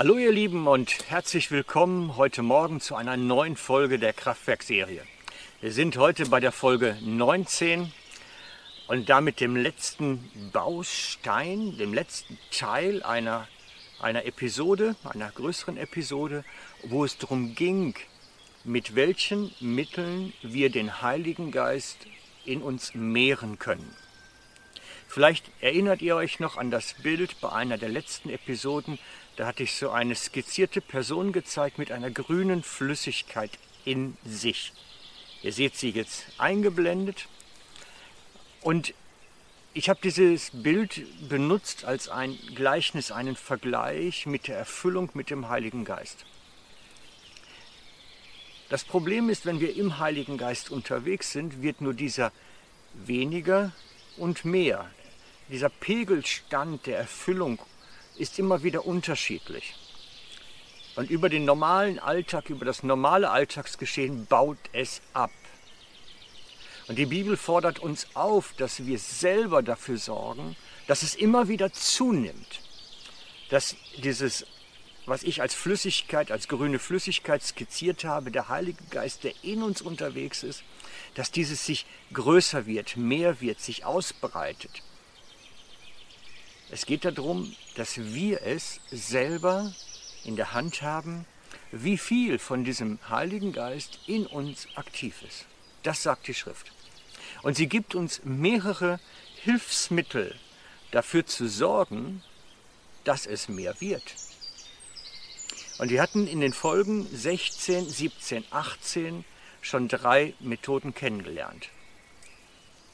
Hallo ihr Lieben und herzlich willkommen heute Morgen zu einer neuen Folge der Kraftwerkserie. Wir sind heute bei der Folge 19 und damit dem letzten Baustein, dem letzten Teil einer, einer Episode, einer größeren Episode, wo es darum ging, mit welchen Mitteln wir den Heiligen Geist in uns mehren können. Vielleicht erinnert ihr euch noch an das Bild bei einer der letzten Episoden. Da hatte ich so eine skizzierte Person gezeigt mit einer grünen Flüssigkeit in sich. Ihr seht sie jetzt eingeblendet. Und ich habe dieses Bild benutzt als ein Gleichnis, einen Vergleich mit der Erfüllung mit dem Heiligen Geist. Das Problem ist, wenn wir im Heiligen Geist unterwegs sind, wird nur dieser weniger und mehr dieser Pegelstand der Erfüllung ist immer wieder unterschiedlich. Und über den normalen Alltag, über das normale Alltagsgeschehen baut es ab. Und die Bibel fordert uns auf, dass wir selber dafür sorgen, dass es immer wieder zunimmt. Dass dieses, was ich als Flüssigkeit, als grüne Flüssigkeit skizziert habe, der Heilige Geist, der in uns unterwegs ist, dass dieses sich größer wird, mehr wird, sich ausbreitet. Es geht darum, dass wir es selber in der Hand haben, wie viel von diesem Heiligen Geist in uns aktiv ist. Das sagt die Schrift. Und sie gibt uns mehrere Hilfsmittel dafür zu sorgen, dass es mehr wird. Und wir hatten in den Folgen 16, 17, 18 schon drei Methoden kennengelernt.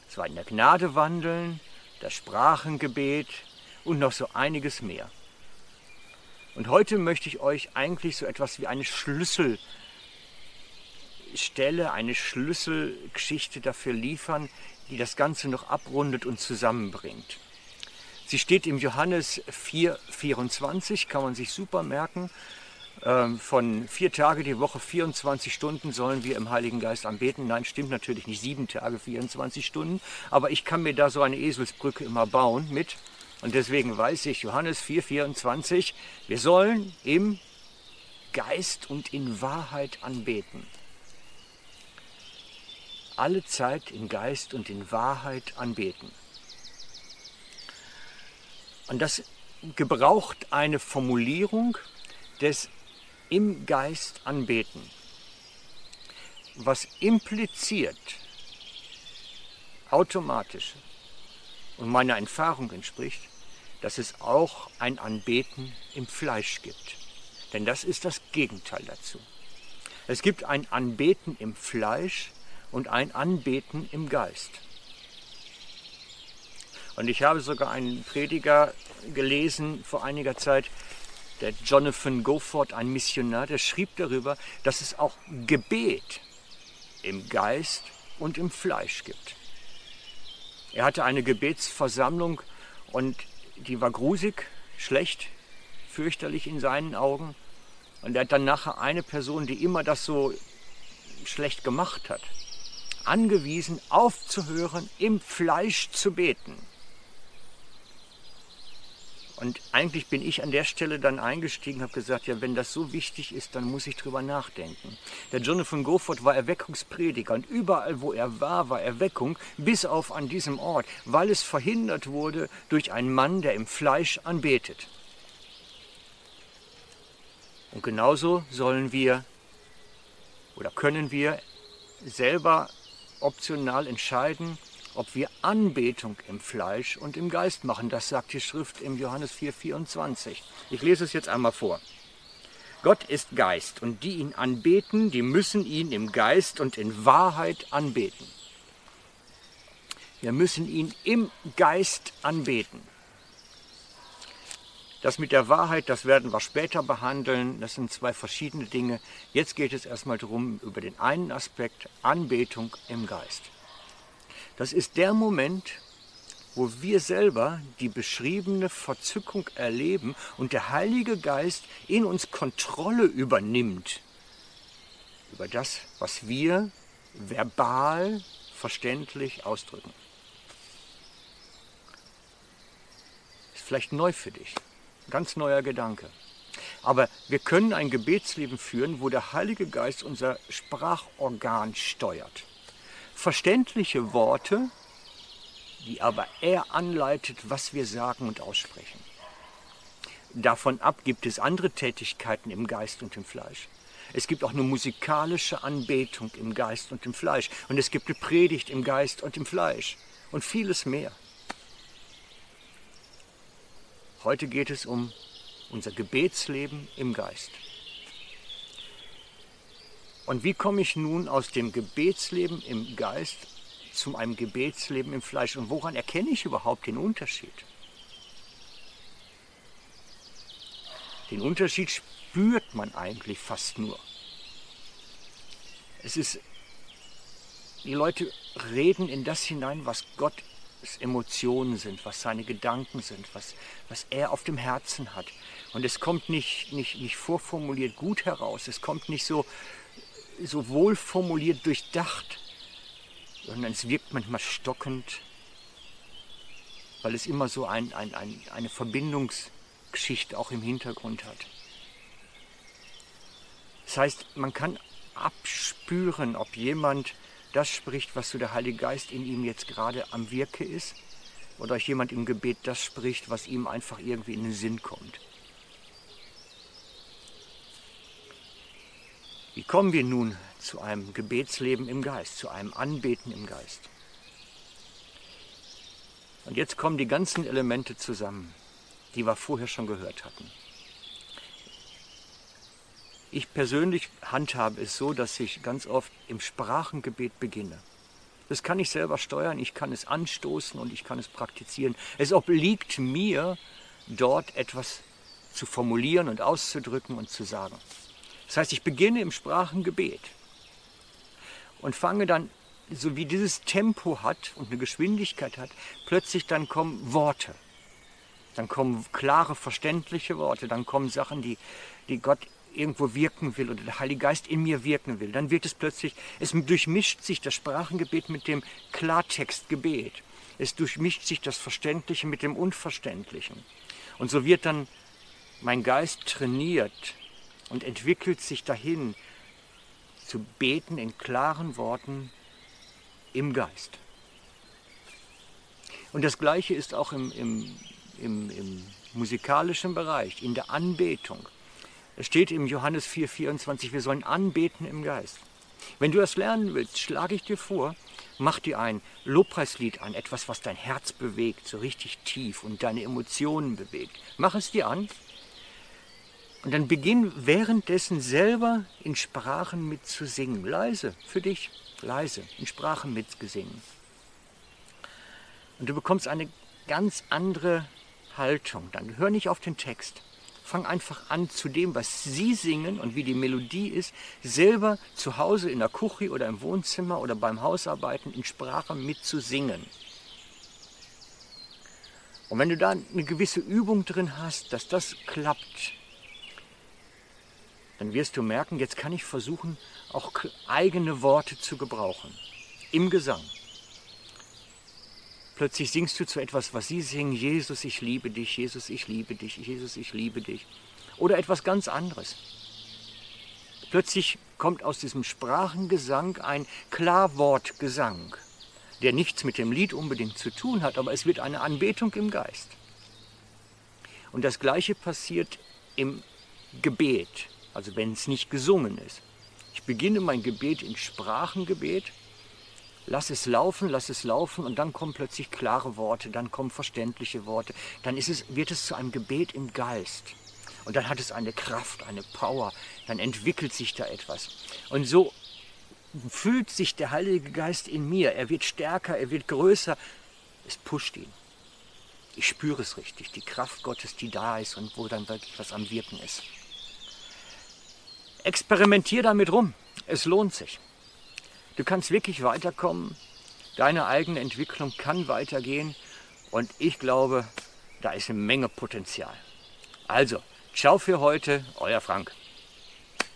Es war in der Gnade wandeln, das Sprachengebet, und noch so einiges mehr. Und heute möchte ich euch eigentlich so etwas wie eine Schlüsselstelle, eine Schlüsselgeschichte dafür liefern, die das Ganze noch abrundet und zusammenbringt. Sie steht im Johannes 4,24, kann man sich super merken. Ähm, von vier Tage die Woche, 24 Stunden sollen wir im Heiligen Geist anbeten. Nein, stimmt natürlich nicht, sieben Tage, 24 Stunden. Aber ich kann mir da so eine Eselsbrücke immer bauen mit. Und deswegen weiß ich, Johannes 4,24, wir sollen im Geist und in Wahrheit anbeten. Alle Zeit in Geist und in Wahrheit anbeten. Und das gebraucht eine Formulierung des im Geist anbeten, was impliziert automatisch und meiner Erfahrung entspricht, dass es auch ein Anbeten im Fleisch gibt. Denn das ist das Gegenteil dazu. Es gibt ein Anbeten im Fleisch und ein Anbeten im Geist. Und ich habe sogar einen Prediger gelesen vor einiger Zeit, der Jonathan Gofford, ein Missionar, der schrieb darüber, dass es auch Gebet im Geist und im Fleisch gibt. Er hatte eine Gebetsversammlung und die war grusig, schlecht, fürchterlich in seinen Augen. Und er hat dann nachher eine Person, die immer das so schlecht gemacht hat, angewiesen, aufzuhören, im Fleisch zu beten. Und eigentlich bin ich an der Stelle dann eingestiegen, habe gesagt, ja, wenn das so wichtig ist, dann muss ich drüber nachdenken. Der Jonathan Gofford war Erweckungsprediger und überall, wo er war, war Erweckung, bis auf an diesem Ort, weil es verhindert wurde durch einen Mann, der im Fleisch anbetet. Und genauso sollen wir oder können wir selber optional entscheiden, ob wir Anbetung im Fleisch und im Geist machen. Das sagt die Schrift im Johannes 4,24. Ich lese es jetzt einmal vor. Gott ist Geist und die ihn anbeten, die müssen ihn im Geist und in Wahrheit anbeten. Wir müssen ihn im Geist anbeten. Das mit der Wahrheit, das werden wir später behandeln. Das sind zwei verschiedene Dinge. Jetzt geht es erstmal darum, über den einen Aspekt Anbetung im Geist. Das ist der Moment, wo wir selber die beschriebene Verzückung erleben und der Heilige Geist in uns Kontrolle übernimmt über das, was wir verbal verständlich ausdrücken. Ist vielleicht neu für dich, ganz neuer Gedanke. Aber wir können ein Gebetsleben führen, wo der Heilige Geist unser Sprachorgan steuert. Verständliche Worte, die aber er anleitet, was wir sagen und aussprechen. Davon ab gibt es andere Tätigkeiten im Geist und im Fleisch. Es gibt auch eine musikalische Anbetung im Geist und im Fleisch. Und es gibt eine Predigt im Geist und im Fleisch. Und vieles mehr. Heute geht es um unser Gebetsleben im Geist. Und wie komme ich nun aus dem Gebetsleben im Geist zu einem Gebetsleben im Fleisch? Und woran erkenne ich überhaupt den Unterschied? Den Unterschied spürt man eigentlich fast nur. Es ist, die Leute reden in das hinein, was Gott Emotionen sind, was seine Gedanken sind, was, was er auf dem Herzen hat. Und es kommt nicht, nicht, nicht vorformuliert gut heraus, es kommt nicht so, so wohlformuliert durchdacht, sondern es wirkt manchmal stockend, weil es immer so ein, ein, ein, eine Verbindungsgeschichte auch im Hintergrund hat. Das heißt, man kann abspüren, ob jemand das spricht, was so der Heilige Geist in ihm jetzt gerade am Wirke ist, oder euch jemand im Gebet das spricht, was ihm einfach irgendwie in den Sinn kommt. Wie kommen wir nun zu einem Gebetsleben im Geist, zu einem Anbeten im Geist? Und jetzt kommen die ganzen Elemente zusammen, die wir vorher schon gehört hatten. Ich persönlich handhabe es so, dass ich ganz oft im Sprachengebet beginne. Das kann ich selber steuern, ich kann es anstoßen und ich kann es praktizieren. Es obliegt mir, dort etwas zu formulieren und auszudrücken und zu sagen. Das heißt, ich beginne im Sprachengebet und fange dann, so wie dieses Tempo hat und eine Geschwindigkeit hat, plötzlich dann kommen Worte. Dann kommen klare, verständliche Worte, dann kommen Sachen, die, die Gott irgendwo wirken will oder der Heilige Geist in mir wirken will, dann wird es plötzlich, es durchmischt sich das Sprachengebet mit dem Klartextgebet. Es durchmischt sich das Verständliche mit dem Unverständlichen. Und so wird dann mein Geist trainiert und entwickelt sich dahin, zu beten in klaren Worten im Geist. Und das Gleiche ist auch im, im, im, im musikalischen Bereich, in der Anbetung. Es steht im Johannes 4,24, wir sollen anbeten im Geist. Wenn du das lernen willst, schlage ich dir vor, mach dir ein Lobpreislied an, etwas, was dein Herz bewegt, so richtig tief und deine Emotionen bewegt. Mach es dir an und dann beginn währenddessen selber in Sprachen mitzusingen. Leise, für dich, leise, in Sprachen mitgesingen. Und du bekommst eine ganz andere Haltung. Dann hör nicht auf den Text, fang einfach an, zu dem, was sie singen und wie die Melodie ist, selber zu Hause in der Küche oder im Wohnzimmer oder beim Hausarbeiten in Sprache mitzusingen. Und wenn du da eine gewisse Übung drin hast, dass das klappt, dann wirst du merken, jetzt kann ich versuchen, auch eigene Worte zu gebrauchen. Im Gesang. Plötzlich singst du zu etwas, was sie singen, Jesus, ich liebe dich, Jesus, ich liebe dich, Jesus, ich liebe dich. Oder etwas ganz anderes. Plötzlich kommt aus diesem Sprachengesang ein Klarwortgesang, der nichts mit dem Lied unbedingt zu tun hat, aber es wird eine Anbetung im Geist. Und das Gleiche passiert im Gebet, also wenn es nicht gesungen ist. Ich beginne mein Gebet in Sprachengebet lass es laufen, lass es laufen und dann kommen plötzlich klare Worte, dann kommen verständliche Worte, dann ist es, wird es zu einem Gebet im Geist. Und dann hat es eine Kraft, eine Power, dann entwickelt sich da etwas. Und so fühlt sich der Heilige Geist in mir. Er wird stärker, er wird größer. Es pusht ihn. Ich spüre es richtig, die Kraft Gottes, die da ist und wo dann wirklich was am Wirken ist. Experimentier damit rum. Es lohnt sich. Du kannst wirklich weiterkommen. Deine eigene Entwicklung kann weitergehen. Und ich glaube, da ist eine Menge Potenzial. Also, ciao für heute, euer Frank.